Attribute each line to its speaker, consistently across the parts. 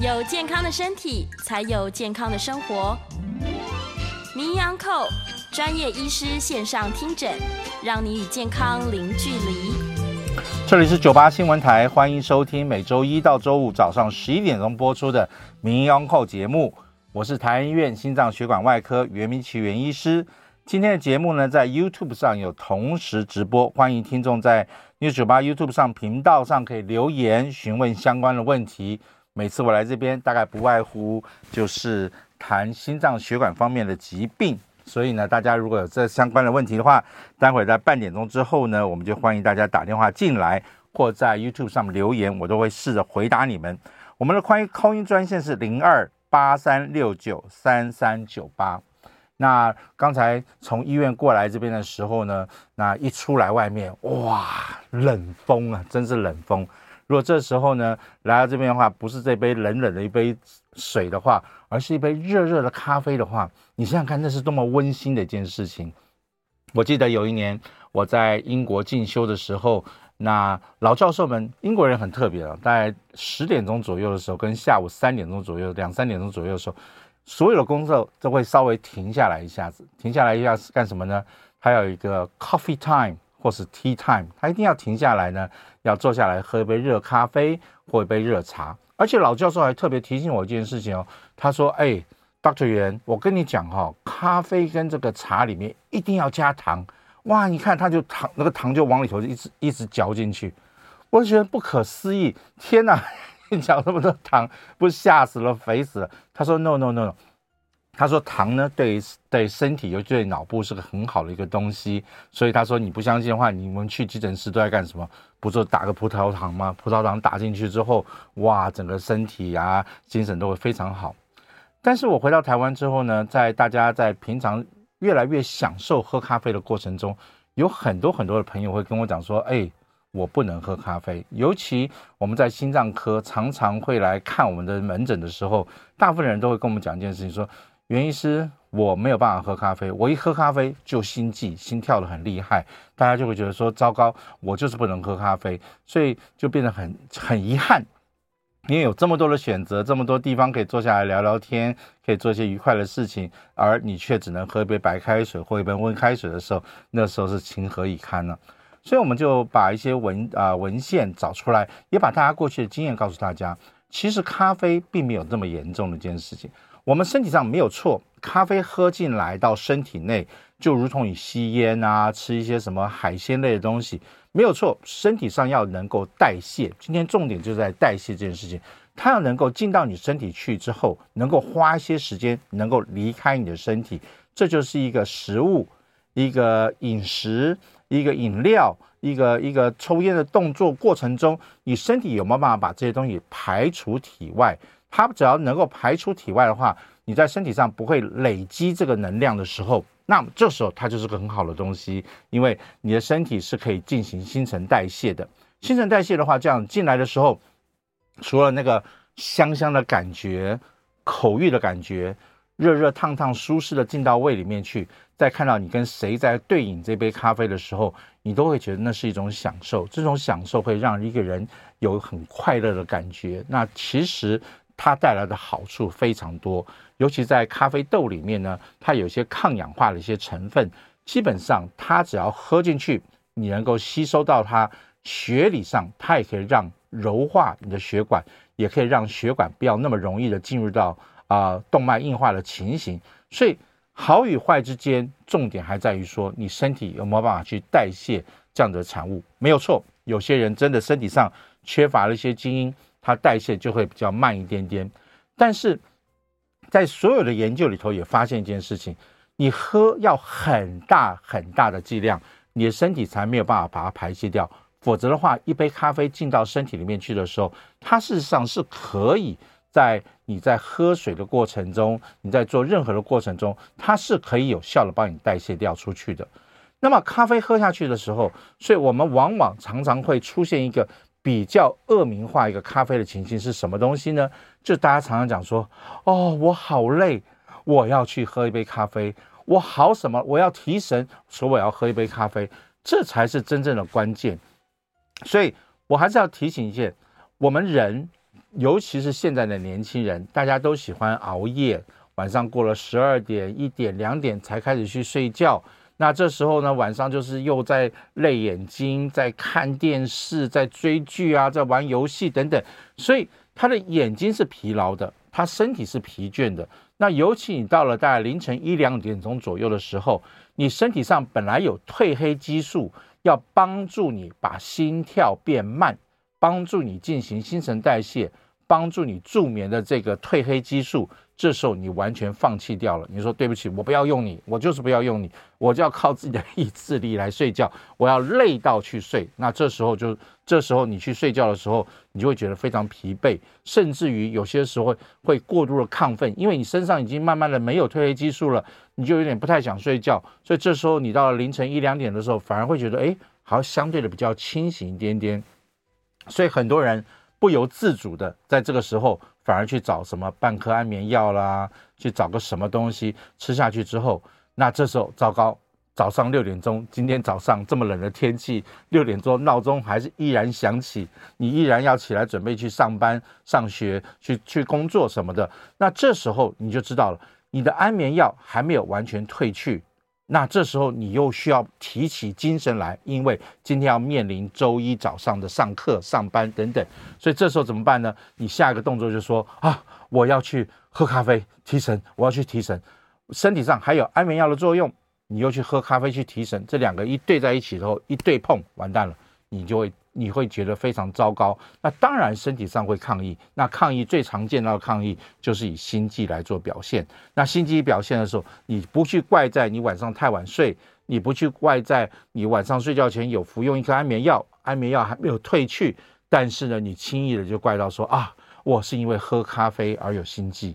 Speaker 1: 有健康的身体，才有健康的生活。名医安扣专业医师线上听诊，让你与健康零距离。
Speaker 2: 这里是九八新闻台，欢迎收听每周一到周五早上十一点钟播出的名医安扣节目。我是台安医院心脏血管外科袁明奇袁医师。今天的节目呢，在 YouTube 上有同时直播，欢迎听众在 News98 YouTube 上频道上可以留言询问相关的问题。每次我来这边，大概不外乎就是谈心脏血管方面的疾病，所以呢，大家如果有这相关的问题的话，待会在半点钟之后呢，我们就欢迎大家打电话进来，或在 YouTube 上留言，我都会试着回答你们。我们的欢迎 call in 专线是零二八三六九三三九八。那刚才从医院过来这边的时候呢，那一出来外面，哇，冷风啊，真是冷风。如果这时候呢来到这边的话，不是这杯冷冷的一杯水的话，而是一杯热热的咖啡的话，你想想看，那是多么温馨的一件事情。我记得有一年我在英国进修的时候，那老教授们，英国人很特别啊，大概十点钟左右的时候，跟下午三点钟左右，两三点钟左右的时候。所有的工作都会稍微停下来一下子，停下来一下子干什么呢？还有一个 coffee time 或是 tea time，他一定要停下来呢，要坐下来喝一杯热咖啡或一杯热茶。而且老教授还特别提醒我一件事情哦，他说：“哎，doctor 袁，我跟你讲哈、哦，咖啡跟这个茶里面一定要加糖。哇，你看他就糖那个糖就往里头一直一直嚼进去，我觉得不可思议，天哪！” 你嚼那么多糖，不吓死了、肥死了？他说：“No no no no 他说糖呢，对对身体，尤其对脑部是个很好的一个东西。所以他说你不相信的话，你们去急诊室都在干什么？不就打个葡萄糖吗？葡萄糖打进去之后，哇，整个身体啊，精神都会非常好。但是我回到台湾之后呢，在大家在平常越来越享受喝咖啡的过程中，有很多很多的朋友会跟我讲说，哎。”我不能喝咖啡，尤其我们在心脏科常常会来看我们的门诊的时候，大部分人都会跟我们讲一件事情，说袁医师，我没有办法喝咖啡，我一喝咖啡就心悸，心跳得很厉害，大家就会觉得说糟糕，我就是不能喝咖啡，所以就变得很很遗憾，因为有这么多的选择，这么多地方可以坐下来聊聊天，可以做一些愉快的事情，而你却只能喝一杯白开水或一杯温开水的时候，那时候是情何以堪呢？所以我们就把一些文啊、文献找出来，也把大家过去的经验告诉大家。其实咖啡并没有这么严重的一件事情。我们身体上没有错，咖啡喝进来到身体内，就如同你吸烟啊、吃一些什么海鲜类的东西，没有错。身体上要能够代谢，今天重点就在代谢这件事情。它要能够进到你身体去之后，能够花一些时间，能够离开你的身体，这就是一个食物，一个饮食。一个饮料，一个一个抽烟的动作过程中，你身体有没有办法把这些东西排除体外？它只要能够排出体外的话，你在身体上不会累积这个能量的时候，那么这时候它就是个很好的东西，因为你的身体是可以进行新陈代谢的。新陈代谢的话，这样进来的时候，除了那个香香的感觉、口欲的感觉。热热烫烫、舒适的进到胃里面去，再看到你跟谁在对饮这杯咖啡的时候，你都会觉得那是一种享受。这种享受会让一个人有很快乐的感觉。那其实它带来的好处非常多，尤其在咖啡豆里面呢，它有一些抗氧化的一些成分。基本上，它只要喝进去，你能够吸收到它血理上，它也可以让柔化你的血管，也可以让血管不要那么容易的进入到。啊、动脉硬化的情形，所以好与坏之间，重点还在于说你身体有没有办法去代谢这样的产物。没有错，有些人真的身体上缺乏了一些基因，它代谢就会比较慢一点点。但是在所有的研究里头也发现一件事情，你喝要很大很大的剂量，你的身体才没有办法把它排泄掉。否则的话，一杯咖啡进到身体里面去的时候，它事实上是可以。在你在喝水的过程中，你在做任何的过程中，它是可以有效的帮你代谢掉出去的。那么咖啡喝下去的时候，所以我们往往常常会出现一个比较恶名化一个咖啡的情形是什么东西呢？就大家常常讲说，哦，我好累，我要去喝一杯咖啡，我好什么，我要提神，所以我要喝一杯咖啡，这才是真正的关键。所以我还是要提醒一件，我们人。尤其是现在的年轻人，大家都喜欢熬夜，晚上过了十二点、一点、两点才开始去睡觉。那这时候呢，晚上就是又在累眼睛，在看电视，在追剧啊，在玩游戏等等，所以他的眼睛是疲劳的，他身体是疲倦的。那尤其你到了大概凌晨一两点钟左右的时候，你身体上本来有褪黑激素，要帮助你把心跳变慢，帮助你进行新陈代谢，帮助你助眠的这个褪黑激素。这时候你完全放弃掉了，你说对不起，我不要用你，我就是不要用你，我就要靠自己的意志力来睡觉，我要累到去睡。那这时候就，这时候你去睡觉的时候，你就会觉得非常疲惫，甚至于有些时候会过度的亢奋，因为你身上已经慢慢的没有褪黑激素了，你就有点不太想睡觉。所以这时候你到了凌晨一两点的时候，反而会觉得，哎，好像相对的比较清醒一点点。所以很多人不由自主的在这个时候。反而去找什么半颗安眠药啦，去找个什么东西吃下去之后，那这时候糟糕，早上六点钟，今天早上这么冷的天气，六点钟闹钟还是依然响起，你依然要起来准备去上班、上学、去去工作什么的，那这时候你就知道了，你的安眠药还没有完全退去。那这时候你又需要提起精神来，因为今天要面临周一早上的上课、上班等等，所以这时候怎么办呢？你下一个动作就说啊，我要去喝咖啡提神，我要去提神，身体上还有安眠药的作用，你又去喝咖啡去提神，这两个一对在一起之后，一对碰，完蛋了，你就会。你会觉得非常糟糕，那当然身体上会抗议。那抗议最常见到的抗议就是以心悸来做表现。那心悸表现的时候，你不去怪在你晚上太晚睡，你不去怪在你晚上睡觉前有服用一颗安眠药，安眠药还没有退去，但是呢，你轻易的就怪到说啊，我是因为喝咖啡而有心悸。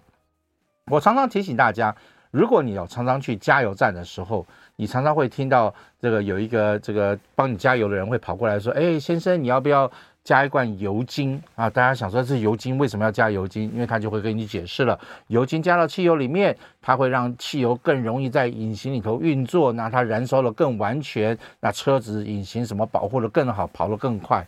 Speaker 2: 我常常提醒大家，如果你有常常去加油站的时候，你常常会听到这个有一个这个帮你加油的人会跑过来说：“哎，先生，你要不要加一罐油精啊？”大家想说这油精为什么要加油精？因为他就会跟你解释了，油精加到汽油里面，它会让汽油更容易在引擎里头运作，那它燃烧的更完全，那车子引擎什么保护的更好，跑得更快。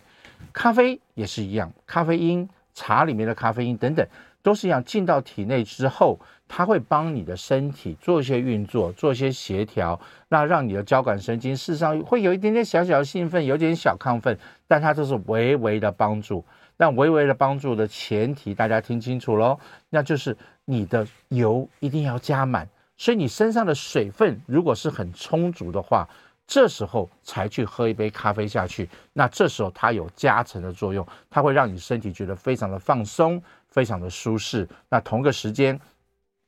Speaker 2: 咖啡也是一样，咖啡因、茶里面的咖啡因等等。都是一样，进到体内之后，它会帮你的身体做一些运作，做一些协调，那让你的交感神经事实上会有一点点小小的兴奋，有点小亢奋，但它都是微微的帮助。但微微的帮助的前提，大家听清楚喽，那就是你的油一定要加满，所以你身上的水分如果是很充足的话，这时候才去喝一杯咖啡下去，那这时候它有加成的作用，它会让你身体觉得非常的放松。非常的舒适。那同个时间，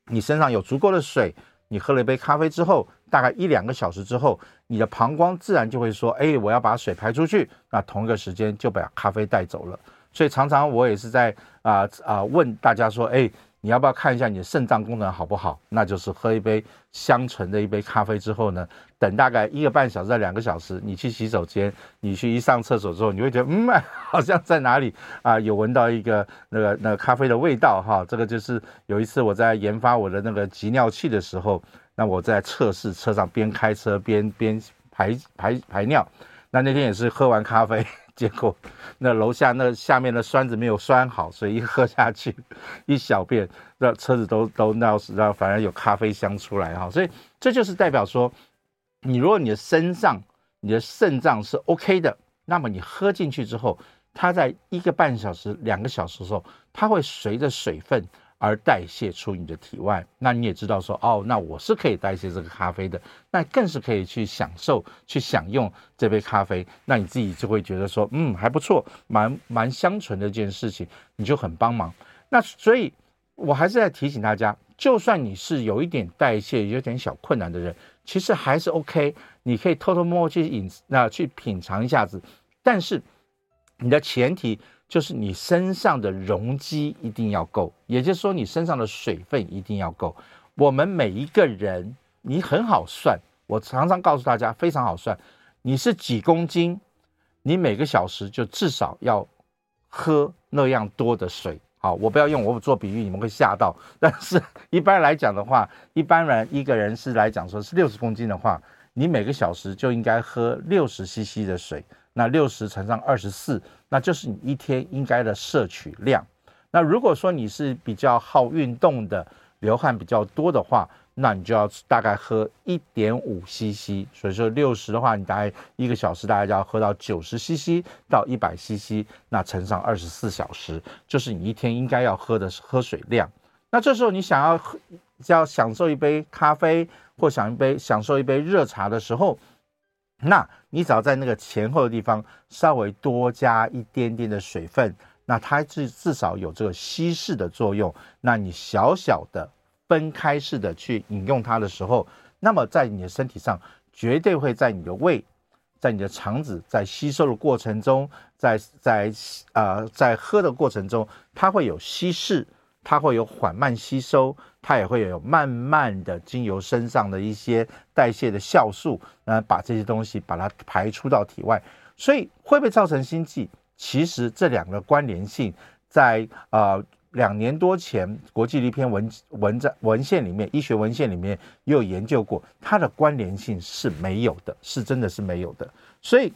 Speaker 2: 你身上有足够的水，你喝了一杯咖啡之后，大概一两个小时之后，你的膀胱自然就会说：“哎，我要把水排出去。”那同一个时间就把咖啡带走了。所以常常我也是在啊啊问大家说：“哎。”你要不要看一下你的肾脏功能好不好？那就是喝一杯香醇的一杯咖啡之后呢，等大概一个半小时到两个小时，你去洗手间，你去一上厕所之后，你会觉得嗯，好像在哪里啊有闻到一个那个那咖啡的味道哈。这个就是有一次我在研发我的那个集尿器的时候，那我在测试车上边开车边边排排排尿，那那天也是喝完咖啡。结果，那楼下那下面的栓子没有栓好，所以一喝下去，一小便，那车子都都闹死，然后反而有咖啡香出来哈。所以这就是代表说，你如果你的身上你的肾脏是 OK 的，那么你喝进去之后，它在一个半小时、两个小时的时候，它会随着水分。而代谢出你的体外，那你也知道说哦，那我是可以代谢这个咖啡的，那更是可以去享受、去享用这杯咖啡，那你自己就会觉得说，嗯，还不错，蛮蛮香醇的一件事情，你就很帮忙。那所以，我还是在提醒大家，就算你是有一点代谢有点小困难的人，其实还是 OK，你可以偷偷摸摸去饮那去品尝一下子，但是你的前提。就是你身上的容积一定要够，也就是说你身上的水分一定要够。我们每一个人，你很好算，我常常告诉大家非常好算，你是几公斤，你每个小时就至少要喝那样多的水。好，我不要用我做比喻，你们会吓到。但是一般来讲的话，一般人一个人是来讲说是六十公斤的话，你每个小时就应该喝六十 CC 的水。那六十乘上二十四，那就是你一天应该的摄取量。那如果说你是比较好运动的，流汗比较多的话，那你就要大概喝一点五 CC。所以说六十的话，你大概一个小时大概就要喝到九十 CC 到一百 CC，那乘上二十四小时，就是你一天应该要喝的喝水量。那这时候你想要喝，要享受一杯咖啡或想一杯享受一杯热茶的时候，那你只要在那个前后的地方稍微多加一点点的水分。那它至至少有这个稀释的作用。那你小小的分开式的去饮用它的时候，那么在你的身体上绝对会在你的胃、在你的肠子在吸收的过程中，在在呃在喝的过程中，它会有稀释，它会有缓慢吸收，它也会有慢慢的经由身上的一些代谢的酵素，呃，把这些东西把它排出到体外。所以会不会造成心悸？其实这两个关联性在，在呃两年多前国际的一篇文文章文献里面，医学文献里面也有研究过，它的关联性是没有的，是真的是没有的。所以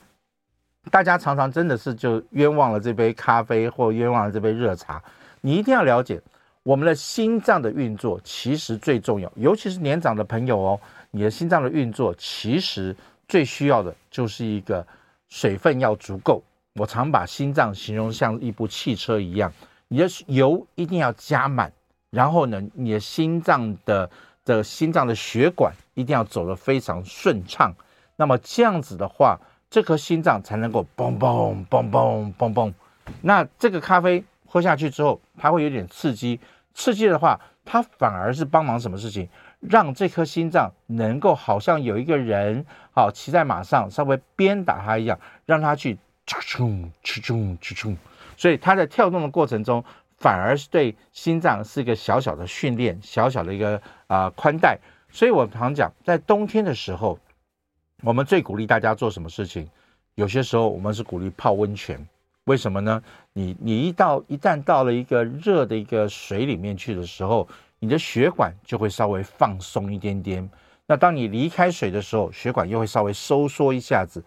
Speaker 2: 大家常常真的是就冤枉了这杯咖啡，或冤枉了这杯热茶。你一定要了解，我们的心脏的运作其实最重要，尤其是年长的朋友哦，你的心脏的运作其实最需要的就是一个水分要足够。我常把心脏形容像一部汽车一样，你的油一定要加满，然后呢，你的心脏的的心脏的血管一定要走得非常顺畅。那么这样子的话，这颗心脏才能够嘣嘣嘣嘣嘣嘣。那这个咖啡喝下去之后，它会有点刺激，刺激的话，它反而是帮忙什么事情？让这颗心脏能够好像有一个人好骑在马上，稍微鞭打它一样，让它去。哧冲哧冲冲，所以它在跳动的过程中，反而是对心脏是一个小小的训练，小小的一个啊宽带。所以我常讲，在冬天的时候，我们最鼓励大家做什么事情？有些时候我们是鼓励泡温泉，为什么呢？你你一到一旦到了一个热的一个水里面去的时候，你的血管就会稍微放松一点点。那当你离开水的时候，血管又会稍微收缩一下子。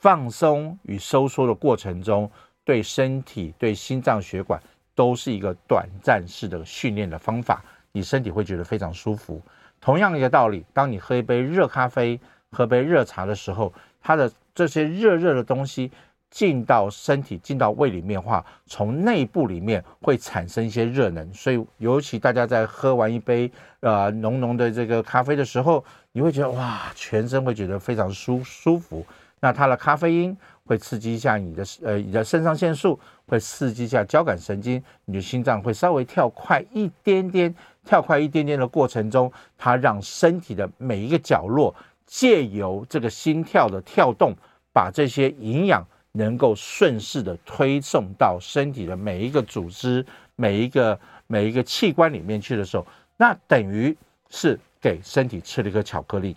Speaker 2: 放松与收缩的过程中，对身体、对心脏血管都是一个短暂式的训练的方法，你身体会觉得非常舒服。同样一个道理，当你喝一杯热咖啡、喝杯热茶的时候，它的这些热热的东西进到身体、进到胃里面的话，从内部里面会产生一些热能。所以，尤其大家在喝完一杯呃浓浓的这个咖啡的时候，你会觉得哇，全身会觉得非常舒舒服。那它的咖啡因会刺激一下你的呃你的肾上腺素，会刺激一下交感神经，你的心脏会稍微跳快一点点，跳快一点点的过程中，它让身体的每一个角落借由这个心跳的跳动，把这些营养能够顺势的推送到身体的每一个组织、每一个每一个器官里面去的时候，那等于是给身体吃了一个巧克力，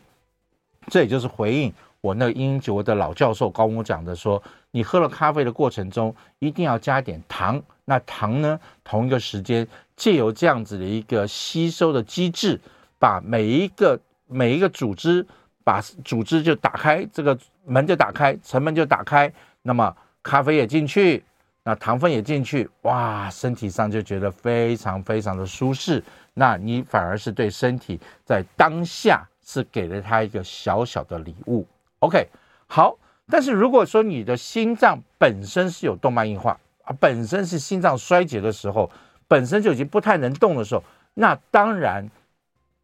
Speaker 2: 这也就是回应。我那个英国的老教授跟我讲的说，你喝了咖啡的过程中，一定要加点糖。那糖呢，同一个时间借由这样子的一个吸收的机制，把每一个每一个组织，把组织就打开，这个门就打开，城门就打开。那么咖啡也进去，那糖分也进去，哇，身体上就觉得非常非常的舒适。那你反而是对身体在当下是给了他一个小小的礼物。OK，好，但是如果说你的心脏本身是有动脉硬化啊，本身是心脏衰竭的时候，本身就已经不太能动的时候，那当然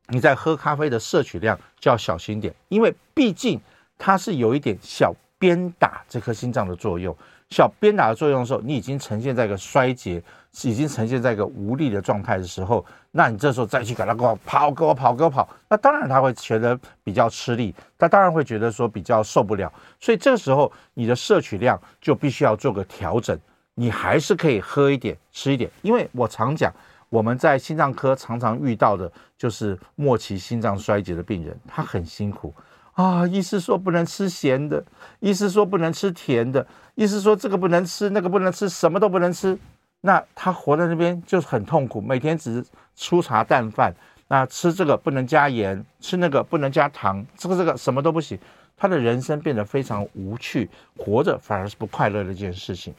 Speaker 2: 你在喝咖啡的摄取量就要小心点，因为毕竟它是有一点小鞭打这颗心脏的作用。小鞭打的作用的时候，你已经呈现在一个衰竭，已经呈现在一个无力的状态的时候，那你这时候再去给他给我跑，给我跑，给我跑，那当然他会觉得比较吃力，他当然会觉得说比较受不了，所以这个时候你的摄取量就必须要做个调整，你还是可以喝一点，吃一点，因为我常讲，我们在心脏科常常遇到的就是末期心脏衰竭的病人，他很辛苦。啊，医师说不能吃咸的，医师说不能吃甜的，医师说这个不能吃，那个不能吃，什么都不能吃。那他活在那边就是很痛苦，每天只是粗茶淡饭。那吃这个不能加盐，吃那个不能加糖，这个这个什么都不行。他的人生变得非常无趣，活着反而是不快乐的一件事情。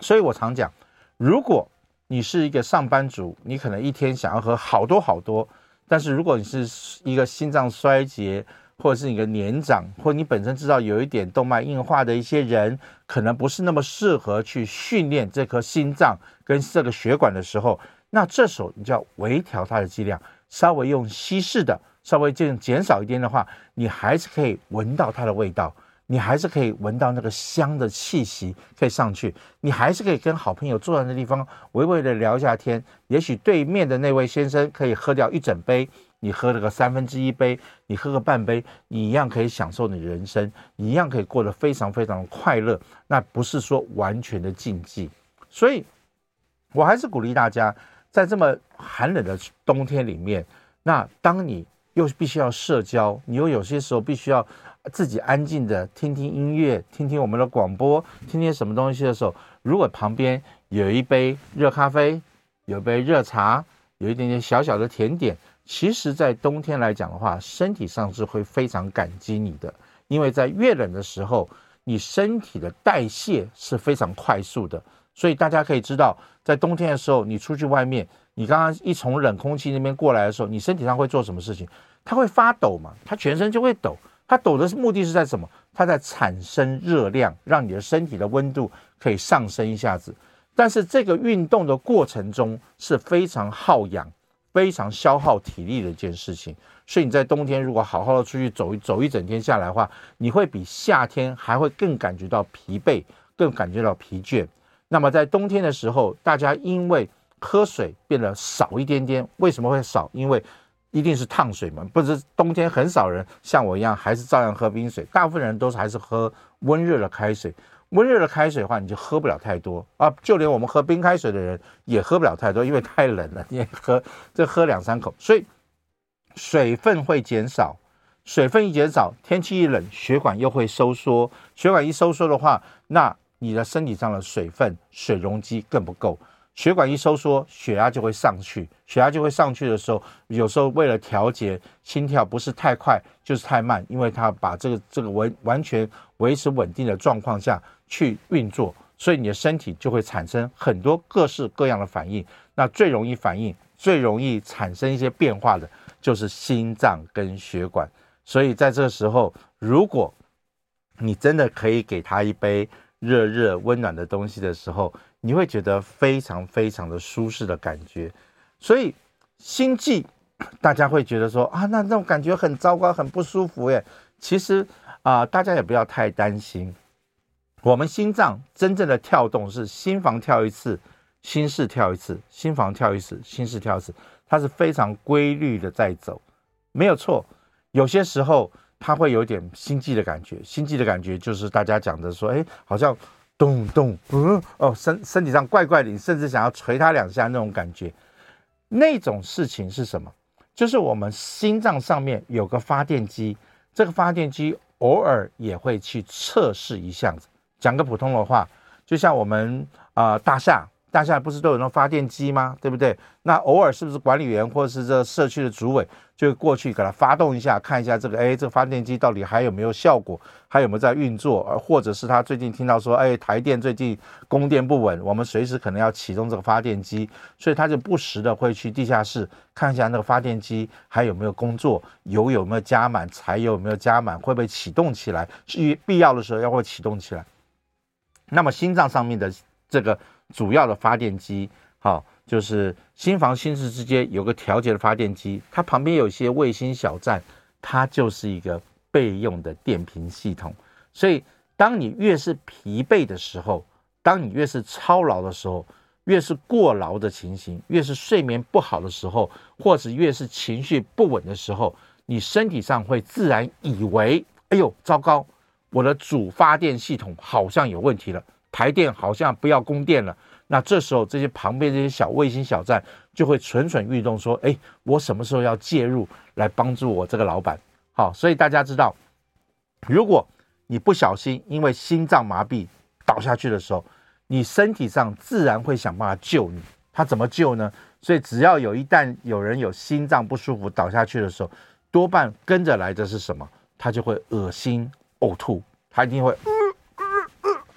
Speaker 2: 所以我常讲，如果你是一个上班族，你可能一天想要喝好多好多，但是如果你是一个心脏衰竭，或者是你的年长，或你本身知道有一点动脉硬化的一些人，可能不是那么适合去训练这颗心脏跟这个血管的时候，那这时候你就要微调它的剂量，稍微用稀释的，稍微这样减少一点的话，你还是可以闻到它的味道。你还是可以闻到那个香的气息，可以上去。你还是可以跟好朋友坐在那地方，微微的聊一下天。也许对面的那位先生可以喝掉一整杯，你喝了个三分之一杯，你喝个半杯，你一样可以享受你的人生，你一样可以过得非常非常的快乐。那不是说完全的禁忌。所以，我还是鼓励大家，在这么寒冷的冬天里面，那当你又必须要社交，你又有些时候必须要。自己安静的听听音乐，听听我们的广播，听听什么东西的时候，如果旁边有一杯热咖啡，有一杯热茶，有一点点小小的甜点，其实，在冬天来讲的话，身体上是会非常感激你的，因为在越冷的时候，你身体的代谢是非常快速的，所以大家可以知道，在冬天的时候，你出去外面，你刚刚一从冷空气那边过来的时候，你身体上会做什么事情？它会发抖嘛，它全身就会抖。它抖的目的是在什么？它在产生热量，让你的身体的温度可以上升一下子。但是这个运动的过程中是非常耗氧、非常消耗体力的一件事情。所以你在冬天如果好好的出去走一走一整天下来的话，你会比夏天还会更感觉到疲惫，更感觉到疲倦。那么在冬天的时候，大家因为喝水变得少一点点，为什么会少？因为一定是烫水嘛？不是冬天很少人像我一样，还是照样喝冰水。大部分人都是还是喝温热的开水。温热的开水的话，你就喝不了太多啊。就连我们喝冰开水的人也喝不了太多，因为太冷了，你也喝 这喝两三口，所以水分会减少。水分一减少，天气一冷，血管又会收缩。血管一收缩的话，那你的身体上的水分水溶积更不够。血管一收缩，血压就会上去。血压就会上去的时候，有时候为了调节心跳，不是太快就是太慢，因为它把这个这个完完全维持稳定的状况下去运作，所以你的身体就会产生很多各式各样的反应。那最容易反应、最容易产生一些变化的，就是心脏跟血管。所以在这个时候，如果你真的可以给他一杯热热温暖的东西的时候，你会觉得非常非常的舒适的感觉，所以心悸，大家会觉得说啊，那那种感觉很糟糕，很不舒服耶。其实啊、大家也不要太担心。我们心脏真正的跳动是心房跳一次，心室跳一次，心房跳一次，心室跳一次，它是非常规律的在走，没有错。有些时候它会有点心悸的感觉，心悸的感觉就是大家讲的说，哎，好像。咚咚，嗯，哦，身身体上怪怪的，你甚至想要捶他两下那种感觉，那种事情是什么？就是我们心脏上面有个发电机，这个发电机偶尔也会去测试一下子。讲个普通的话，就像我们啊、大厦。大厦不是都有那种发电机吗？对不对？那偶尔是不是管理员或者是这社区的主委就过去给它发动一下，看一下这个，哎，这个发电机到底还有没有效果，还有没有在运作？而或者是他最近听到说，哎，台电最近供电不稳，我们随时可能要启动这个发电机，所以他就不时的会去地下室看一下那个发电机还有没有工作，油有没有加满，柴油有没有加满，会不会启动起来？是必要的时候要会启动起来。那么心脏上面的这个。主要的发电机，好，就是心房心室之间有个调节的发电机，它旁边有一些卫星小站，它就是一个备用的电瓶系统。所以，当你越是疲惫的时候，当你越是操劳的时候，越是过劳的情形，越是睡眠不好的时候，或者越是情绪不稳的时候，你身体上会自然以为，哎呦，糟糕，我的主发电系统好像有问题了。台电好像不要供电了，那这时候这些旁边这些小卫星小站就会蠢蠢欲动，说：“哎，我什么时候要介入来帮助我这个老板？”好，所以大家知道，如果你不小心因为心脏麻痹倒下去的时候，你身体上自然会想办法救你。他怎么救呢？所以只要有一旦有人有心脏不舒服倒下去的时候，多半跟着来的是什么？他就会恶心呕吐，他一定会。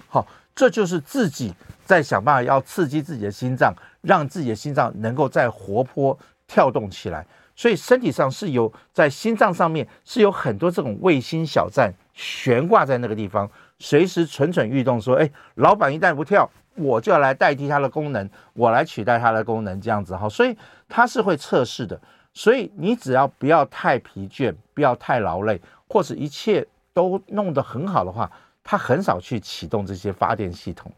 Speaker 2: 好。这就是自己再想办法要刺激自己的心脏，让自己的心脏能够再活泼跳动起来。所以身体上是有在心脏上面是有很多这种卫星小站悬挂在那个地方，随时蠢蠢欲动，说：“哎，老板一旦不跳，我就要来代替它的功能，我来取代它的功能，这样子哈。”所以它是会测试的。所以你只要不要太疲倦，不要太劳累，或者一切都弄得很好的话，它很少去启动这些发电系统。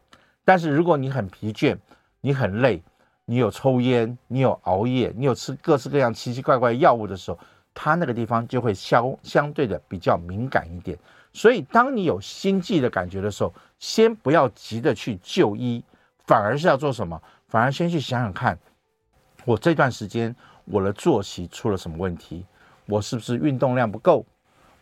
Speaker 2: 但是如果你很疲倦，你很累，你有抽烟，你有熬夜，你有吃各式各样奇奇怪怪药物的时候，它那个地方就会相相对的比较敏感一点。所以当你有心悸的感觉的时候，先不要急着去就医，反而是要做什么？反而先去想想看，我这段时间。我的作息出了什么问题？我是不是运动量不够？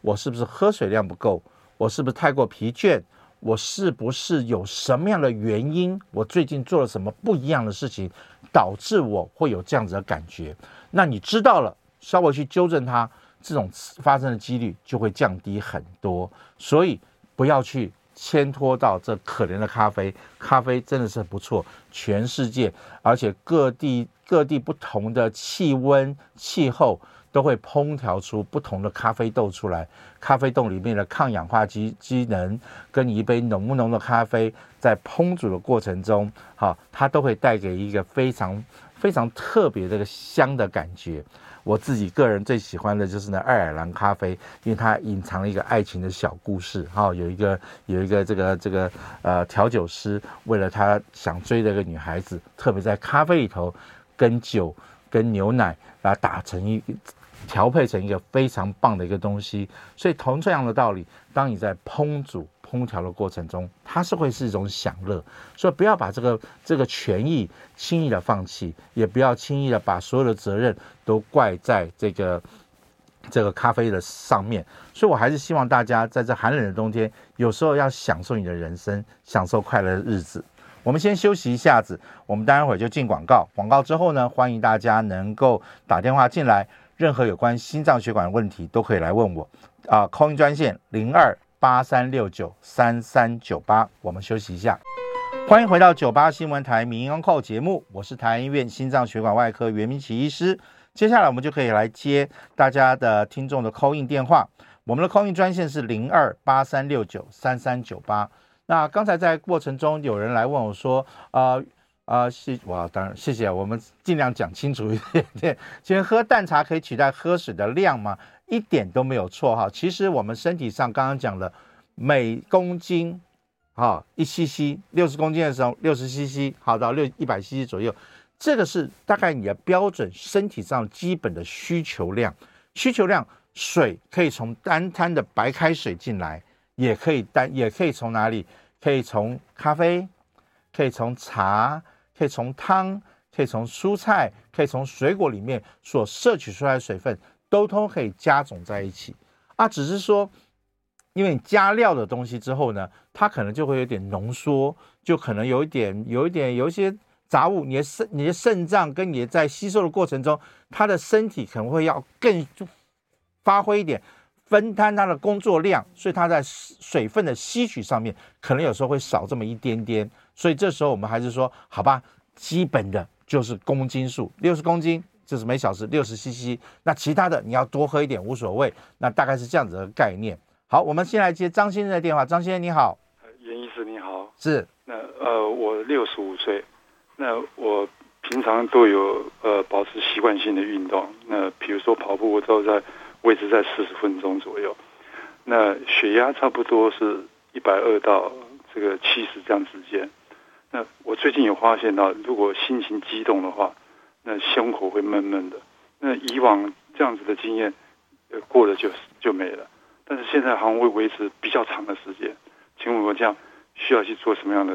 Speaker 2: 我是不是喝水量不够？我是不是太过疲倦？我是不是有什么样的原因？我最近做了什么不一样的事情，导致我会有这样子的感觉？那你知道了，稍微去纠正它，这种发生的几率就会降低很多。所以不要去牵拖到这可怜的咖啡。咖啡真的是不错，全世界而且各地。各地不同的气温、气候都会烹调出不同的咖啡豆出来。咖啡豆里面的抗氧化机机能，跟一杯浓浓的咖啡在烹煮的过程中，好，它都会带给一个非常非常特别的香的感觉。我自己个人最喜欢的就是那爱尔兰咖啡，因为它隐藏了一个爱情的小故事。哈，有一个有一个这个这个呃调酒师，为了他想追的一个女孩子，特别在咖啡里头。跟酒、跟牛奶，把它打成一调配成一个非常棒的一个东西。所以同这样的道理，当你在烹煮、烹调的过程中，它是会是一种享乐。所以不要把这个这个权益轻易的放弃，也不要轻易的把所有的责任都怪在这个这个咖啡的上面。所以我还是希望大家在这寒冷的冬天，有时候要享受你的人生，享受快乐的日子。我们先休息一下子，我们待会儿就进广告。广告之后呢，欢迎大家能够打电话进来，任何有关心脏血管的问题都可以来问我。啊，call in 专线零二八三六九三三九八。我们休息一下，欢迎回到九八新闻台民音 call 节目，我是台安医院心脏血管外科袁明启医师。接下来我们就可以来接大家的听众的 call in 电话，我们的 call in 专线是零二八三六九三三九八。那刚才在过程中有人来问我说，啊啊谢哇，当然谢谢，我们尽量讲清楚一点点。其实喝淡茶可以取代喝水的量吗？一点都没有错哈。其实我们身体上刚刚讲了，每公斤，哈一 cc，六十公斤的时候六十 cc，好到六一百 cc 左右，这个是大概你的标准身体上基本的需求量。需求量，水可以从单摊的白开水进来。也可以单，也可以从哪里？可以从咖啡，可以从茶，可以从汤，可以从蔬菜，可以从水果里面所摄取出来的水分，都都可以加总在一起啊。只是说，因为你加料的东西之后呢，它可能就会有点浓缩，就可能有一点，有一点，有一些杂物，你的肾，你的肾脏跟你在吸收的过程中，它的身体可能会要更发挥一点。分摊它的工作量，所以它在水分的吸取上面可能有时候会少这么一点点。所以这时候我们还是说，好吧，基本的就是公斤数，六十公斤就是每小时六十 CC。那其他的你要多喝一点无所谓。那大概是这样子的概念。好，我们先来接张先生的电话。张先生你好，
Speaker 3: 袁医师你好，
Speaker 2: 是。
Speaker 3: 那呃，我六十五岁，那我平常都有呃保持习惯性的运动。那比如说跑步，我都在。维持在四十分钟左右，那血压差不多是一百二到这个七十这样之间。那我最近有发现到，如果心情激动的话，那胸口会闷闷的。那以往这样子的经验，呃过了就就没了。但是现在好像会维持比较长的时间。请问我这样需要去做什么样的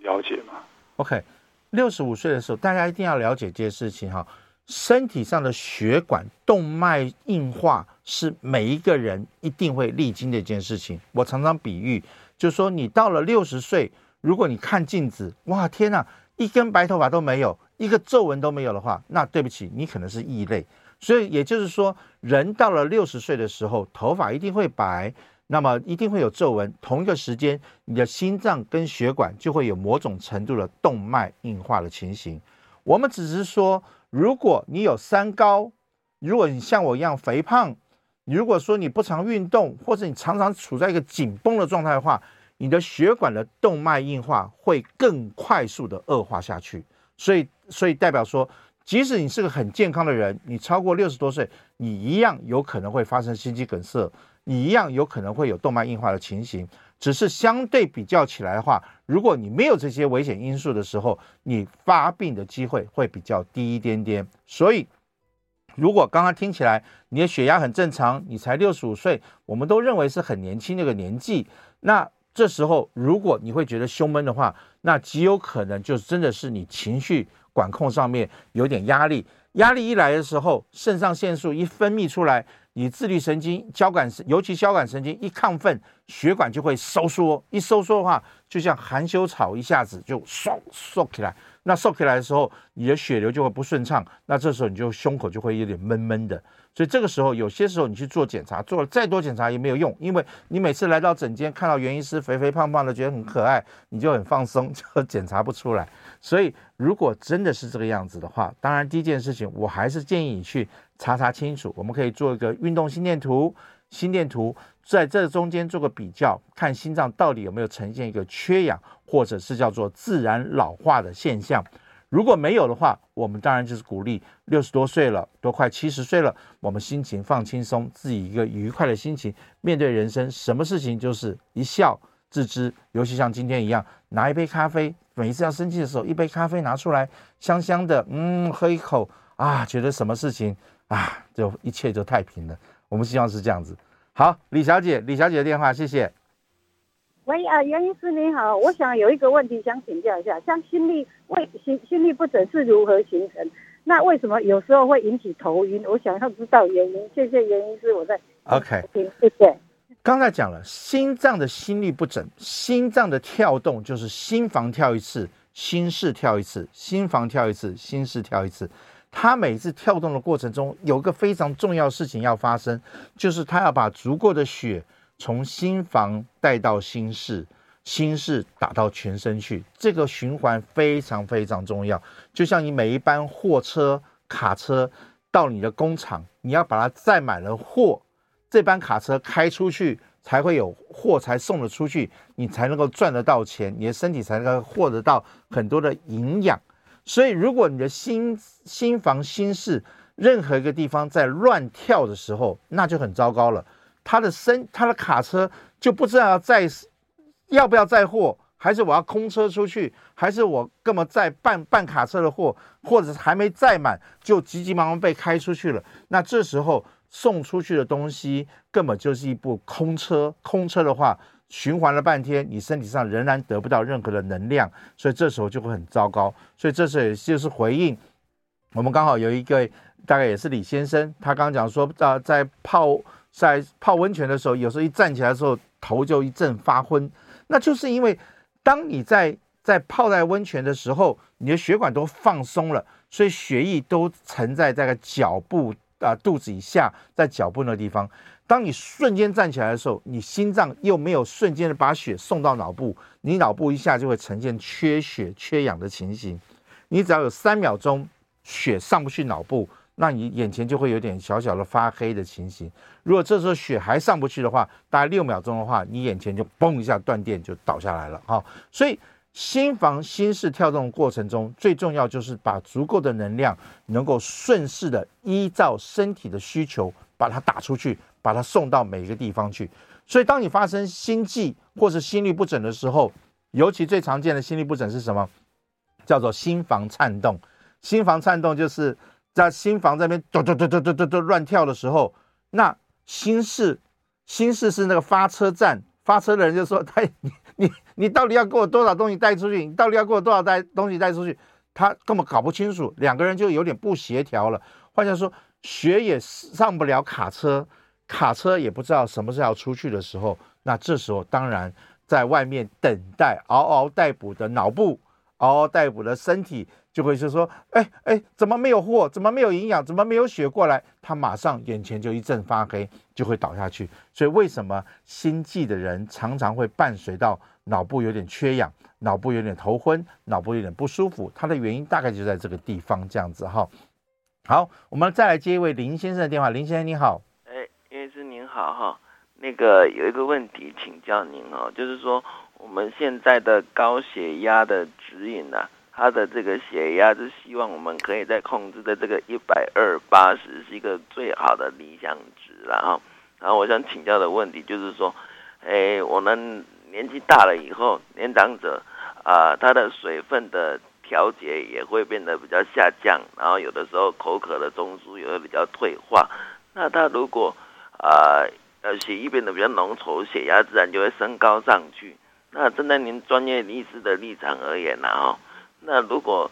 Speaker 3: 了解吗
Speaker 2: ？OK，六十五岁的时候，大家一定要了解这件事情哈。身体上的血管动脉硬化是每一个人一定会历经的一件事情。我常常比喻，就是说你到了六十岁，如果你看镜子，哇，天哪，一根白头发都没有，一个皱纹都没有的话，那对不起，你可能是异类。所以也就是说，人到了六十岁的时候，头发一定会白，那么一定会有皱纹。同一个时间，你的心脏跟血管就会有某种程度的动脉硬化的情形。我们只是说，如果你有三高，如果你像我一样肥胖，如果说你不常运动，或者你常常处在一个紧绷的状态的话，你的血管的动脉硬化会更快速的恶化下去。所以，所以代表说，即使你是个很健康的人，你超过六十多岁，你一样有可能会发生心肌梗塞。你一样有可能会有动脉硬化的情形，只是相对比较起来的话，如果你没有这些危险因素的时候，你发病的机会会比较低一点点。所以，如果刚刚听起来你的血压很正常，你才六十五岁，我们都认为是很年轻的一个年纪，那这时候如果你会觉得胸闷的话，那极有可能就真的是你情绪管控上面有点压力，压力一来的时候，肾上腺素一分泌出来。你自律神经、交感神，尤其交感神经一亢奋，血管就会收缩。一收缩的话，就像含羞草一下子就收缩起来。那收起来的时候，你的血流就会不顺畅。那这时候你就胸口就会有点闷闷的。所以这个时候，有些时候你去做检查，做了再多检查也没有用，因为你每次来到诊间看到袁医师肥肥胖胖的，觉得很可爱，你就很放松，就检查不出来。所以如果真的是这个样子的话，当然第一件事情，我还是建议你去。查查清楚，我们可以做一个运动心电图，心电图在这中间做个比较，看心脏到底有没有呈现一个缺氧，或者是叫做自然老化的现象。如果没有的话，我们当然就是鼓励六十多岁了，都快七十岁了，我们心情放轻松，自己一个愉快的心情面对人生，什么事情就是一笑置之。尤其像今天一样，拿一杯咖啡，每一次要生气的时候，一杯咖啡拿出来，香香的，嗯，喝一口啊，觉得什么事情。啊，就一切就太平了。我们希望是这样子。好，李小姐，李小姐的电话，谢谢。
Speaker 4: 喂啊，袁医师你好，我想有一个问题想请教一下，像心律为心心律不整是如何形成？那为什么有时候会引起头晕？我想要知道原因。谢谢袁医师，我在
Speaker 2: OK，
Speaker 4: 谢谢。
Speaker 2: 刚才讲了，心脏的心律不整，心脏的跳动就是心房跳一次，心室跳一次，心房跳一次，心室跳一次。它每次跳动的过程中，有一个非常重要事情要发生，就是它要把足够的血从心房带到心室，心室打到全身去。这个循环非常非常重要。就像你每一班货车、卡车到你的工厂，你要把它载满了货，这班卡车开出去才会有货才送得出去，你才能够赚得到钱，你的身体才能够获得到很多的营养。所以，如果你的心心房、心室任何一个地方在乱跳的时候，那就很糟糕了。他的身、他的卡车就不知道要载要不要载货，还是我要空车出去，还是我根本载半半卡车的货，或者是还没载满就急急忙忙被开出去了。那这时候送出去的东西根本就是一部空车，空车的话。循环了半天，你身体上仍然得不到任何的能量，所以这时候就会很糟糕。所以这时候也就是回应，我们刚好有一个大概也是李先生，他刚刚讲说，在在泡在泡温泉的时候，有时候一站起来的时候头就一阵发昏，那就是因为当你在在泡在温泉的时候，你的血管都放松了，所以血液都沉在这个脚部啊肚子以下，在脚部那地方。当你瞬间站起来的时候，你心脏又没有瞬间的把血送到脑部，你脑部一下就会呈现缺血、缺氧的情形。你只要有三秒钟血上不去脑部，那你眼前就会有点小小的发黑的情形。如果这时候血还上不去的话，大概六秒钟的话，你眼前就嘣一下断电就倒下来了。哈，所以心房心室跳动的过程中，最重要就是把足够的能量能够顺势的依照身体的需求把它打出去。把它送到每一个地方去，所以当你发生心悸或是心律不整的时候，尤其最常见的心律不整是什么？叫做心房颤动。心房颤动就是在心房这边咚咚咚咚咚咚咚乱跳的时候，那心室心室是那个发车站，发车的人就说：“他你你你到底要给我多少东西带出去？你到底要给我多少带东西带出去？”他根本搞不清楚，两个人就有点不协调了。换句话说，学也上不了卡车。卡车也不知道什么时候要出去的时候，那这时候当然在外面等待，嗷嗷待哺的脑部，嗷嗷待哺的身体，就会是说，哎哎，怎么没有货？怎么没有营养？怎么没有血过来？他马上眼前就一阵发黑，就会倒下去。所以为什么心悸的人常常会伴随到脑部有点缺氧，脑部有点头昏，脑部有点不舒服？它的原因大概就在这个地方，这样子哈。好，我们再来接一位林先生的电话。林先生你好，
Speaker 5: 哎，叶医师您好哈，那个有一个问题请教您哦，就是说我们现在的高血压的指引呢、啊？他的这个血压是希望我们可以在控制在这个一百二八十是一个最好的理想值，然后，然后我想请教的问题就是说，哎，我们年纪大了以后，年长者啊、他的水分的调节也会变得比较下降，然后有的时候口渴的中枢也会比较退化。那他如果啊呃血液变得比较浓稠，血压自然就会升高上去。那站在您专业医师的立场而言呢，哈？那如果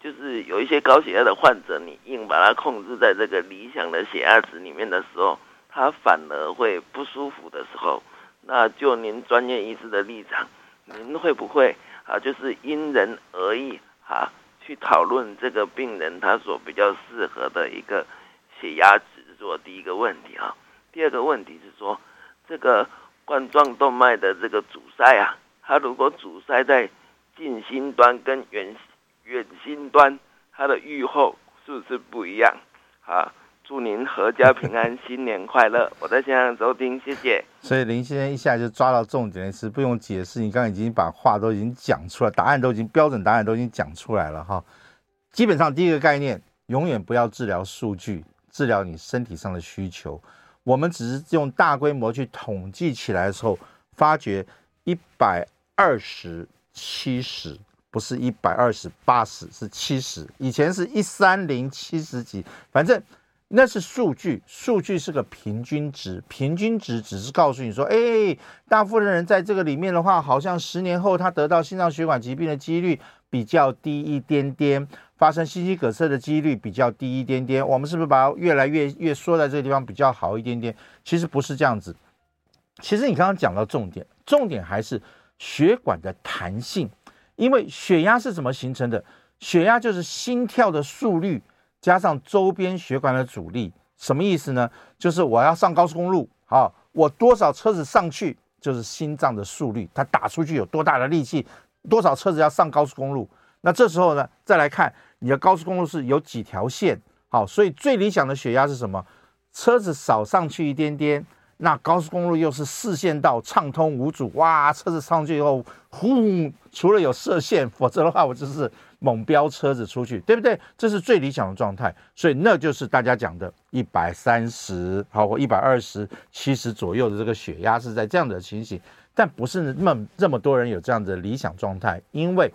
Speaker 5: 就是有一些高血压的患者，你硬把它控制在这个理想的血压值里面的时候，他反而会不舒服的时候，那就您专业医师的立场，您会不会啊，就是因人而异啊，去讨论这个病人他所比较适合的一个血压值，做第一个问题啊。第二个问题是说，这个冠状动脉的这个阻塞啊，它如果阻塞在近心端跟远远心端，它的预后是不是不一样？啊，祝您阖家平安，新年快乐！我在现场收听，谢谢。
Speaker 2: 所以林先生一下就抓到重点，是不用解释，你刚刚已经把话都已经讲出来，答案都已经标准答案都已经讲出来了哈。基本上第一个概念，永远不要治疗数据，治疗你身体上的需求。我们只是用大规模去统计起来的时候，发觉一百二十。七十不是一百二十八十，是七十。以前是一三零七十几，反正那是数据，数据是个平均值，平均值只是告诉你说，哎，大部分人在这个里面的话，好像十年后他得到心脏血管疾病的几率比较低一点点，发生心肌梗塞的几率比较低一点点。我们是不是把它越来越越缩在这个地方比较好一点点？其实不是这样子。其实你刚刚讲到重点，重点还是。血管的弹性，因为血压是怎么形成的？血压就是心跳的速率加上周边血管的阻力，什么意思呢？就是我要上高速公路，好，我多少车子上去就是心脏的速率，它打出去有多大的力气，多少车子要上高速公路。那这时候呢，再来看你的高速公路是有几条线，好，所以最理想的血压是什么？车子少上去一点点。那高速公路又是四线道畅通无阻，哇！车子上去以后，呼，除了有射线，否则的话我就是猛飙车子出去，对不对？这是最理想的状态，所以那就是大家讲的一百三十，好，或一百二十七十左右的这个血压是在这样的情形，但不是那么这么多人有这样的理想状态，因为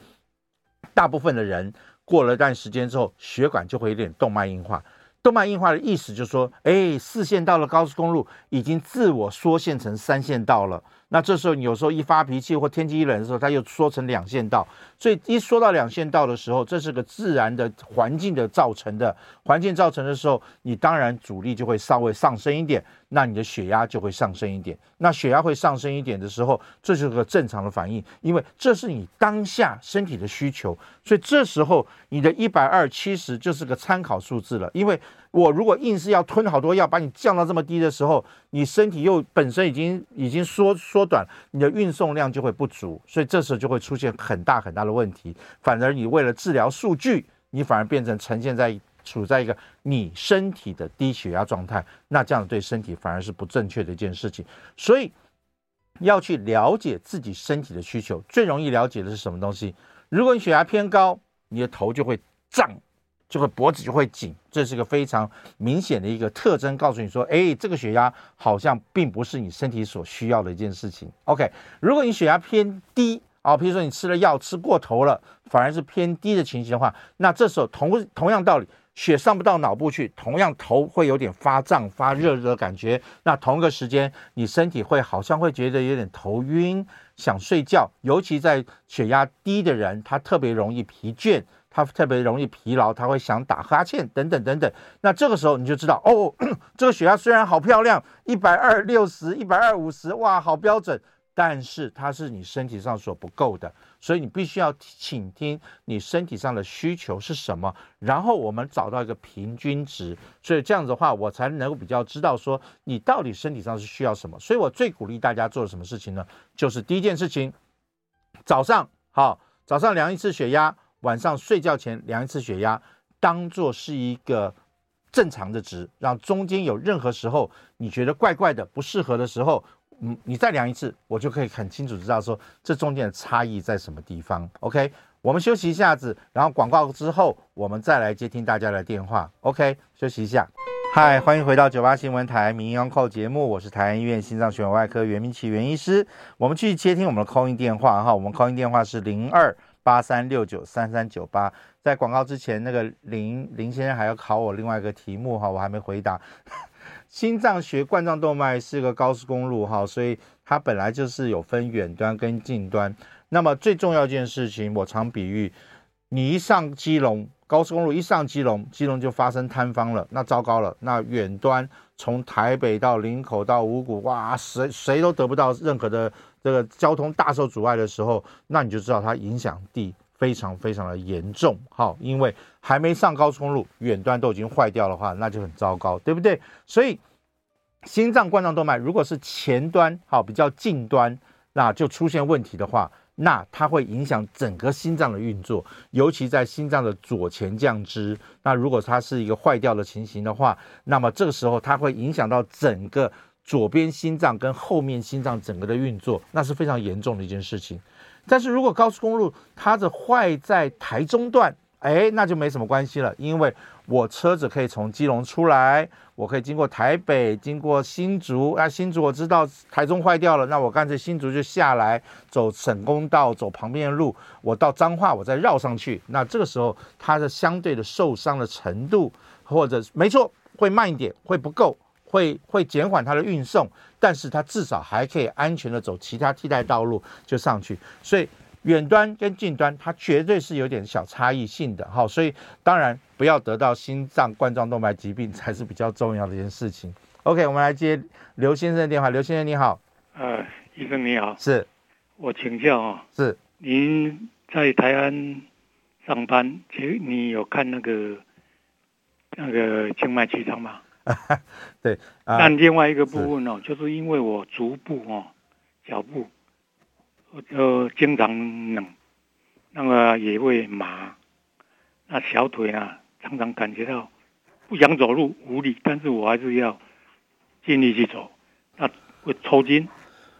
Speaker 2: 大部分的人过了一段时间之后，血管就会有点动脉硬化。动脉硬化的意思就是说，哎，四线道的高速公路已经自我缩线成三线道了。那这时候你有时候一发脾气或天气一冷的时候，它又缩成两线道。所以一缩到两线道的时候，这是个自然的环境的造成的。环境造成的时候，你当然阻力就会稍微上升一点，那你的血压就会上升一点。那血压会上升一点的时候，这是个正常的反应，因为这是你当下身体的需求。所以这时候你的一百二七十就是个参考数字了。因为我如果硬是要吞好多药把你降到这么低的时候，你身体又本身已经已经缩缩短，你的运送量就会不足，所以这时候就会出现很大很大的问题。反而你为了治疗数据，你反而变成呈现在处在一个你身体的低血压状态，那这样对身体反而是不正确的一件事情。所以要去了解自己身体的需求，最容易了解的是什么东西？如果你血压偏高，你的头就会胀。就会脖子就会紧，这是一个非常明显的一个特征，告诉你说，哎，这个血压好像并不是你身体所需要的一件事情。OK，如果你血压偏低啊，比如说你吃了药吃过头了，反而是偏低的情形的话，那这时候同同样道理，血上不到脑部去，同样头会有点发胀、发热热的感觉。那同一个时间，你身体会好像会觉得有点头晕、想睡觉，尤其在血压低的人，他特别容易疲倦。他特别容易疲劳，他会想打哈欠等等等等。那这个时候你就知道，哦，这个血压虽然好漂亮，一百二六十、一百二五十，哇，好标准。但是它是你身体上所不够的，所以你必须要倾听你身体上的需求是什么，然后我们找到一个平均值，所以这样子的话，我才能够比较知道说你到底身体上是需要什么。所以我最鼓励大家做什么事情呢？就是第一件事情，早上好，早上量一次血压，晚上睡觉前量一次血压，当做是一个正常的值，让中间有任何时候你觉得怪怪的、不适合的时候。嗯，你再量一次，我就可以很清楚知道说这中间的差异在什么地方。OK，我们休息一下子，然后广告之后，我们再来接听大家的电话。OK，休息一下。嗨，欢迎回到九八新闻台民医 on call 节目，我是台安医院心脏血管外科袁明奇袁医师。我们继续接听我们的 call in 电话哈，我们 call in 电话是零二八三六九三三九八。在广告之前，那个林林先生还要考我另外一个题目哈，我还没回答。心脏学冠状动脉是个高速公路哈，所以它本来就是有分远端跟近端。那么最重要一件事情，我常比喻，你一上基隆高速公路，一上基隆，基隆就发生坍方了，那糟糕了。那远端从台北到林口到五股，哇，谁谁都得不到任何的这个交通大受阻碍的时候，那你就知道它影响地非常非常的严重。好，因为还没上高速公路，远端都已经坏掉的话，那就很糟糕，对不对？所以。心脏冠状动脉如果是前端好，比较近端，那就出现问题的话，那它会影响整个心脏的运作，尤其在心脏的左前降支。那如果它是一个坏掉的情形的话，那么这个时候它会影响到整个左边心脏跟后面心脏整个的运作，那是非常严重的一件事情。但是如果高速公路它的坏在台中段，哎，那就没什么关系了，因为我车子可以从基隆出来，我可以经过台北，经过新竹。啊，新竹我知道台中坏掉了，那我干脆新竹就下来，走省公道，走旁边的路，我到彰化，我再绕上去。那这个时候它的相对的受伤的程度，或者没错，会慢一点，会不够，会会减缓它的运送，但是它至少还可以安全的走其他替代道路就上去，所以。远端跟近端，它绝对是有点小差异性的，好，所以当然不要得到心脏冠状动脉疾病才是比较重要的一件事情。OK，我们来接刘先生的电话。刘先生你好，
Speaker 6: 呃，医生你好，
Speaker 2: 是，
Speaker 6: 我请教啊，
Speaker 2: 是，
Speaker 6: 您在台湾上班，其实你有看那个那个静脉曲张吗？
Speaker 2: 对，呃、
Speaker 6: 但另外一个部分哦，是就是因为我足部哦，脚部。我就经常冷，那么也会麻，那小腿啊常常感觉到不想走路无力，但是我还是要尽力去走。那会抽筋，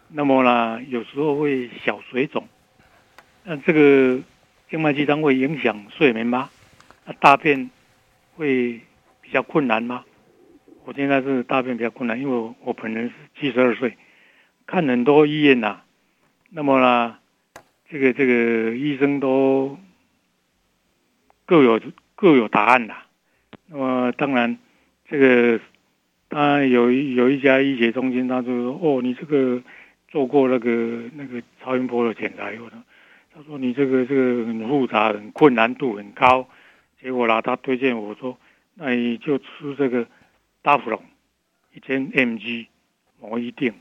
Speaker 6: 那么呢有时候会小水肿。那这个静脉曲张会影响睡眠吗？那大便会比较困难吗？我现在是大便比较困难，因为我我本人是七十二岁，看很多医院呐、那么呢，这个这个医生都各有各有答案啦。那么当然，这个他有有一家医学中心，他就说：“哦，你这个做过那个那个超音波的检查以后呢，他说你这个这个很复杂，很困难度很高。结果呢，他推荐我说，那你就吃这个达芙蓉一千 mg 某一定。”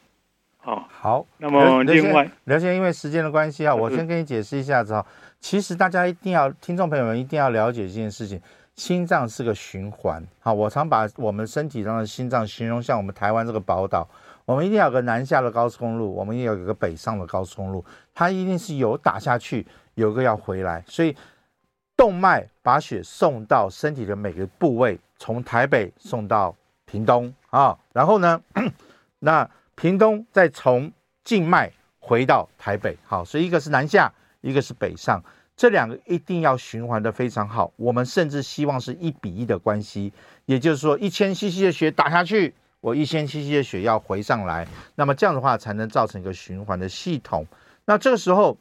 Speaker 6: 哦，
Speaker 2: 好。
Speaker 6: 那么另外，
Speaker 2: 刘先生，因为时间的关系啊，我先跟你解释一下子哈。其实大家一定要，听众朋友们一定要了解这件事情。心脏是个循环，好，我常把我们身体上的心脏形容像我们台湾这个宝岛。我们一定要有个南下的高速公路，我们也有一个北上的高速公路，它一定是有打下去，有个要回来。所以动脉把血送到身体的每个部位，从台北送到屏东啊，然后呢，那。屏东再从静脉回到台北，好，所以一个是南下，一个是北上，这两个一定要循环的非常好。我们甚至希望是一比一的关系，也就是说，一千 CC 的血打下去，我一千 CC 的血要回上来，那么这样的话才能造成一个循环的系统。那这个时候，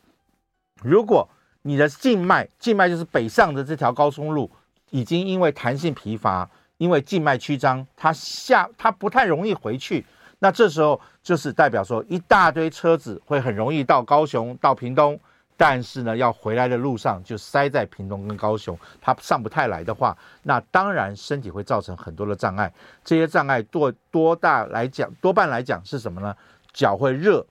Speaker 2: 如果你的静脉，静脉就是北上的这条高速路，已经因为弹性疲乏，因为静脉曲张，它下它不太容易回去。那这时候就是代表说，一大堆车子会很容易到高雄、到屏东，但是呢，要回来的路上就塞在屏东跟高雄，它上不太来的话，那当然身体会造成很多的障碍。这些障碍多多大来讲，多半来讲是什么呢？脚会热，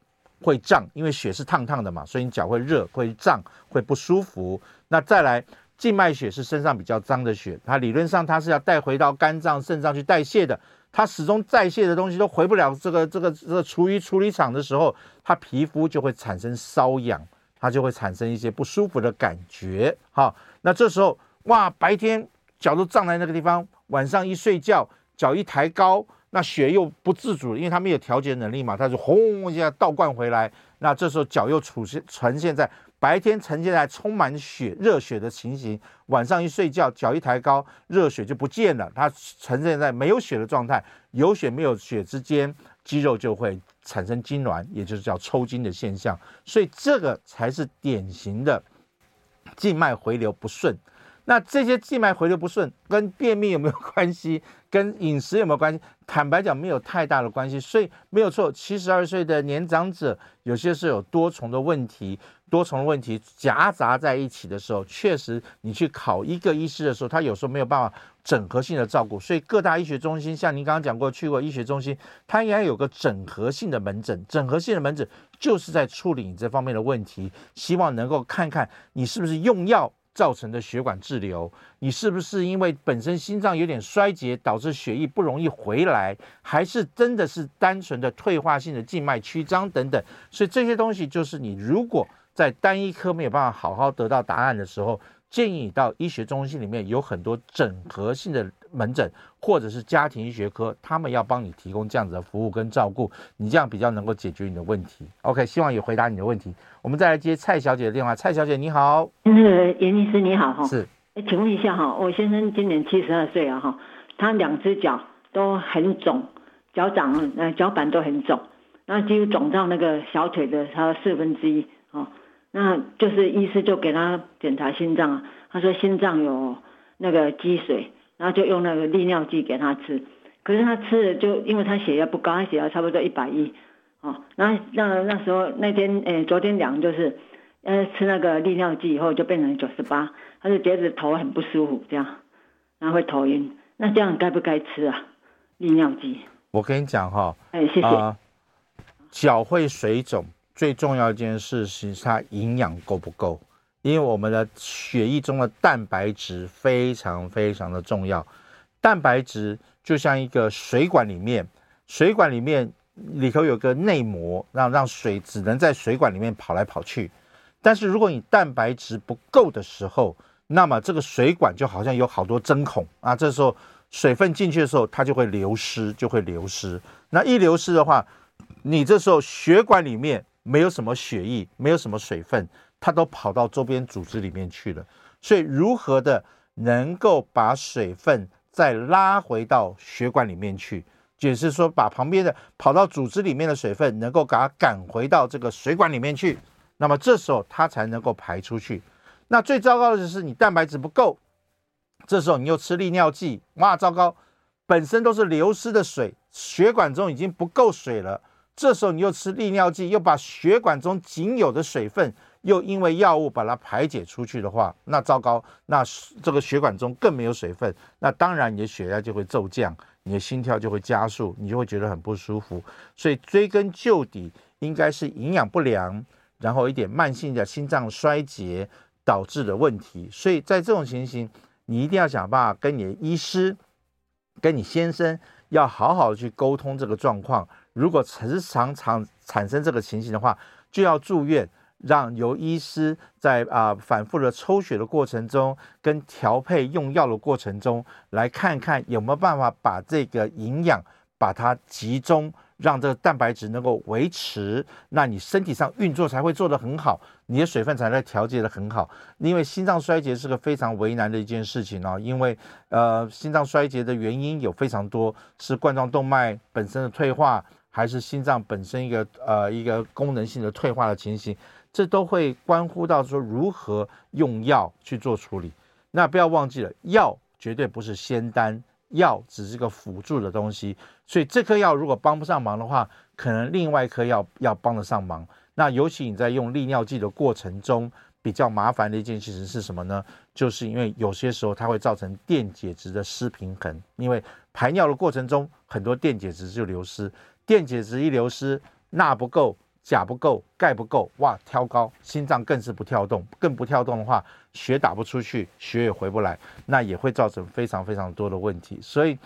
Speaker 2: 会胀，因为血是烫烫的嘛，所以你脚会热、会胀、会不舒服。那再来，静脉血是身上比较脏的血，它理论上它是要带回到肝脏、肾脏去代谢的，它始终代谢的东西都回不了这个这个这个厨余处理厂的时候，它皮肤就会产生瘙痒，它就会产生一些不舒服的感觉。好，那这时候哇，白天脚都胀在那个地方，晚上一睡觉，脚一抬高。那血又不自主，因为它没有调节能力嘛，它就轰一下倒灌回来。那这时候脚又出现呈现在白天呈现在充满血热血的情形，晚上一睡觉，脚一抬高，热血就不见了，它呈现在没有血的状态。有血没有血之间，肌肉就会产生痉挛，也就是叫抽筋的现象。所以这个才是典型的静脉回流不顺。那这些静脉回流不顺跟便秘有没有关系？跟饮食有没有关系？坦白讲，没有太大的关系。所以没有错，七十二岁的年长者有些是有多重的问题，多重问题夹杂在一起的时候，确实你去考一个医师的时候，他有时候没有办法整合性的照顾。所以各大医学中心，像您刚刚讲过去过医学中心，它应该有个整合性的门诊。整合性的门诊就是在处理你这方面的问题，希望能够看看你是不是用药。造成的血管滞留，你是不是因为本身心脏有点衰竭，导致血液不容易回来，还是真的是单纯的退化性的静脉曲张等等？所以这些东西就是你如果在单一科没有办法好好得到答案的时候，建议你到医学中心里面有很多整合性的门诊，或者是家庭医学科，他们要帮你提供这样子的服务跟照顾，你这样比较能够解决你的问题。OK，希望也回答你的问题。我们再来接蔡小姐的电话。蔡小姐你好，
Speaker 7: 那个严医师你好哈，
Speaker 2: 是，
Speaker 7: 请问一下哈，我先生今年七十二岁啊哈，他两只脚都很肿，脚掌呃脚板都很肿，那几乎肿到那个小腿的他四分之一哦。那就是医师就给他检查心脏啊，他说心脏有那个积水，然后就用那个利尿剂给他吃。可是他吃了就因为他血压不高，他血压差不多一百一，哦，那那那时候那天诶、欸、昨天量就是，呃吃那个利尿剂以后就变成九十八，他就觉得头很不舒服这样，然后会头晕。那这样该不该吃啊？利尿剂？
Speaker 2: 我跟你讲哈，
Speaker 7: 哎、欸、谢谢。呃、
Speaker 2: 脚会水肿。最重要一件事是它营养够不够，因为我们的血液中的蛋白质非常非常的重要。蛋白质就像一个水管里面，水管里面里头有个内膜，让让水只能在水管里面跑来跑去。但是如果你蛋白质不够的时候，那么这个水管就好像有好多针孔啊，这时候水分进去的时候，它就会流失，就会流失。那一流失的话，你这时候血管里面。没有什么血液，没有什么水分，它都跑到周边组织里面去了。所以，如何的能够把水分再拉回到血管里面去，就是说，把旁边的跑到组织里面的水分能够给它赶回到这个水管里面去，那么这时候它才能够排出去。那最糟糕的就是你蛋白质不够，这时候你又吃利尿剂，哇，糟糕，本身都是流失的水，血管中已经不够水了。这时候你又吃利尿剂，又把血管中仅有的水分，又因为药物把它排解出去的话，那糟糕，那这个血管中更没有水分，那当然你的血压就会骤降，你的心跳就会加速，你就会觉得很不舒服。所以追根究底，应该是营养不良，然后一点慢性的心脏衰竭导致的问题。所以在这种情形，你一定要想办法跟你的医师，跟你先生要好好的去沟通这个状况。如果时常常产生这个情形的话，就要住院，让由医师在啊、反复的抽血的过程中，跟调配用药的过程中，来看看有没有办法把这个营养把它集中，让这个蛋白质能够维持，那你身体上运作才会做得很好，你的水分才能调节得很好。因为心脏衰竭是个非常为难的一件事情哦，因为呃心脏衰竭的原因有非常多，是冠状动脉本身的退化。还是心脏本身一个呃一个功能性的退化的情形，这都会关乎到说如何用药去做处理。那不要忘记了，药绝对不是仙丹，药只是个辅助的东西。所以这颗药如果帮不上忙的话，可能另外一颗药要帮得上忙。那尤其你在用利尿剂的过程中，比较麻烦的一件事情是什么呢？就是因为有些时候它会造成电解质的失平衡，因为排尿的过程中很多电解质就流失。电解质一流失，钠不够，钾不够，钙不够，哇，挑高，心脏更是不跳动，更不跳动的话，血打不出去，血也回不来，那也会造成非常非常多的问题。所以，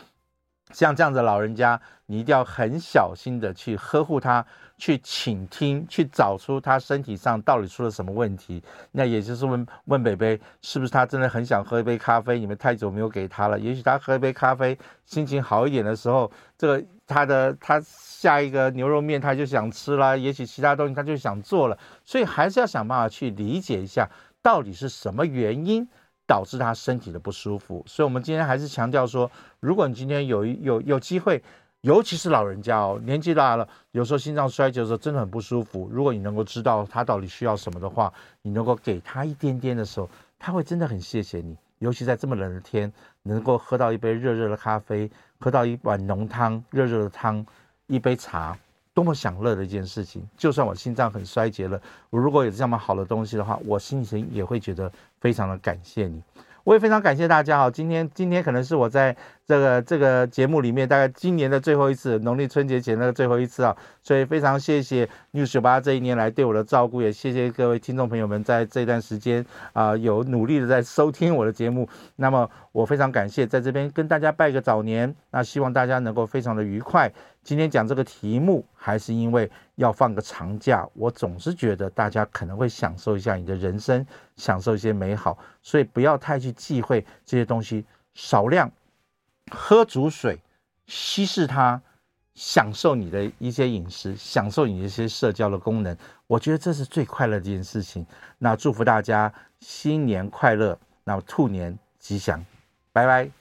Speaker 2: 像这样的老人家，你一定要很小心的去呵护他，去倾听，去找出他身体上到底出了什么问题。那也就是问问北北，是不是他真的很想喝一杯咖啡？你们太久没有给他了，也许他喝一杯咖啡，心情好一点的时候，这个他的他。下一个牛肉面他就想吃了，也许其他东西他就想做了，所以还是要想办法去理解一下，到底是什么原因导致他身体的不舒服。所以，我们今天还是强调说，如果你今天有有有机会，尤其是老人家哦，年纪大了，有时候心脏衰竭的时候真的很不舒服。如果你能够知道他到底需要什么的话，你能够给他一点点的时候，他会真的很谢谢你。尤其在这么冷的天，能够喝到一杯热热的咖啡，喝到一碗浓汤，热热的汤。一杯茶，多么享乐的一件事情！就算我心脏很衰竭了，我如果有这么好的东西的话，我心情也会觉得非常的感谢你。我也非常感谢大家哈，今天今天可能是我在这个这个节目里面大概今年的最后一次，农历春节前的最后一次啊，所以非常谢谢 News98 这一年来对我的照顾，也谢谢各位听众朋友们在这段时间啊有努力的在收听我的节目。那么我非常感谢在这边跟大家拜个早年，那希望大家能够非常的愉快。今天讲这个题目，还是因为要放个长假，我总是觉得大家可能会享受一下你的人生，享受一些美好，所以不要太去忌讳这些东西，少量喝足水，稀释它，享受你的一些饮食，享受你一些社交的功能，我觉得这是最快乐的一件事情。那祝福大家新年快乐，那兔年吉祥，拜拜。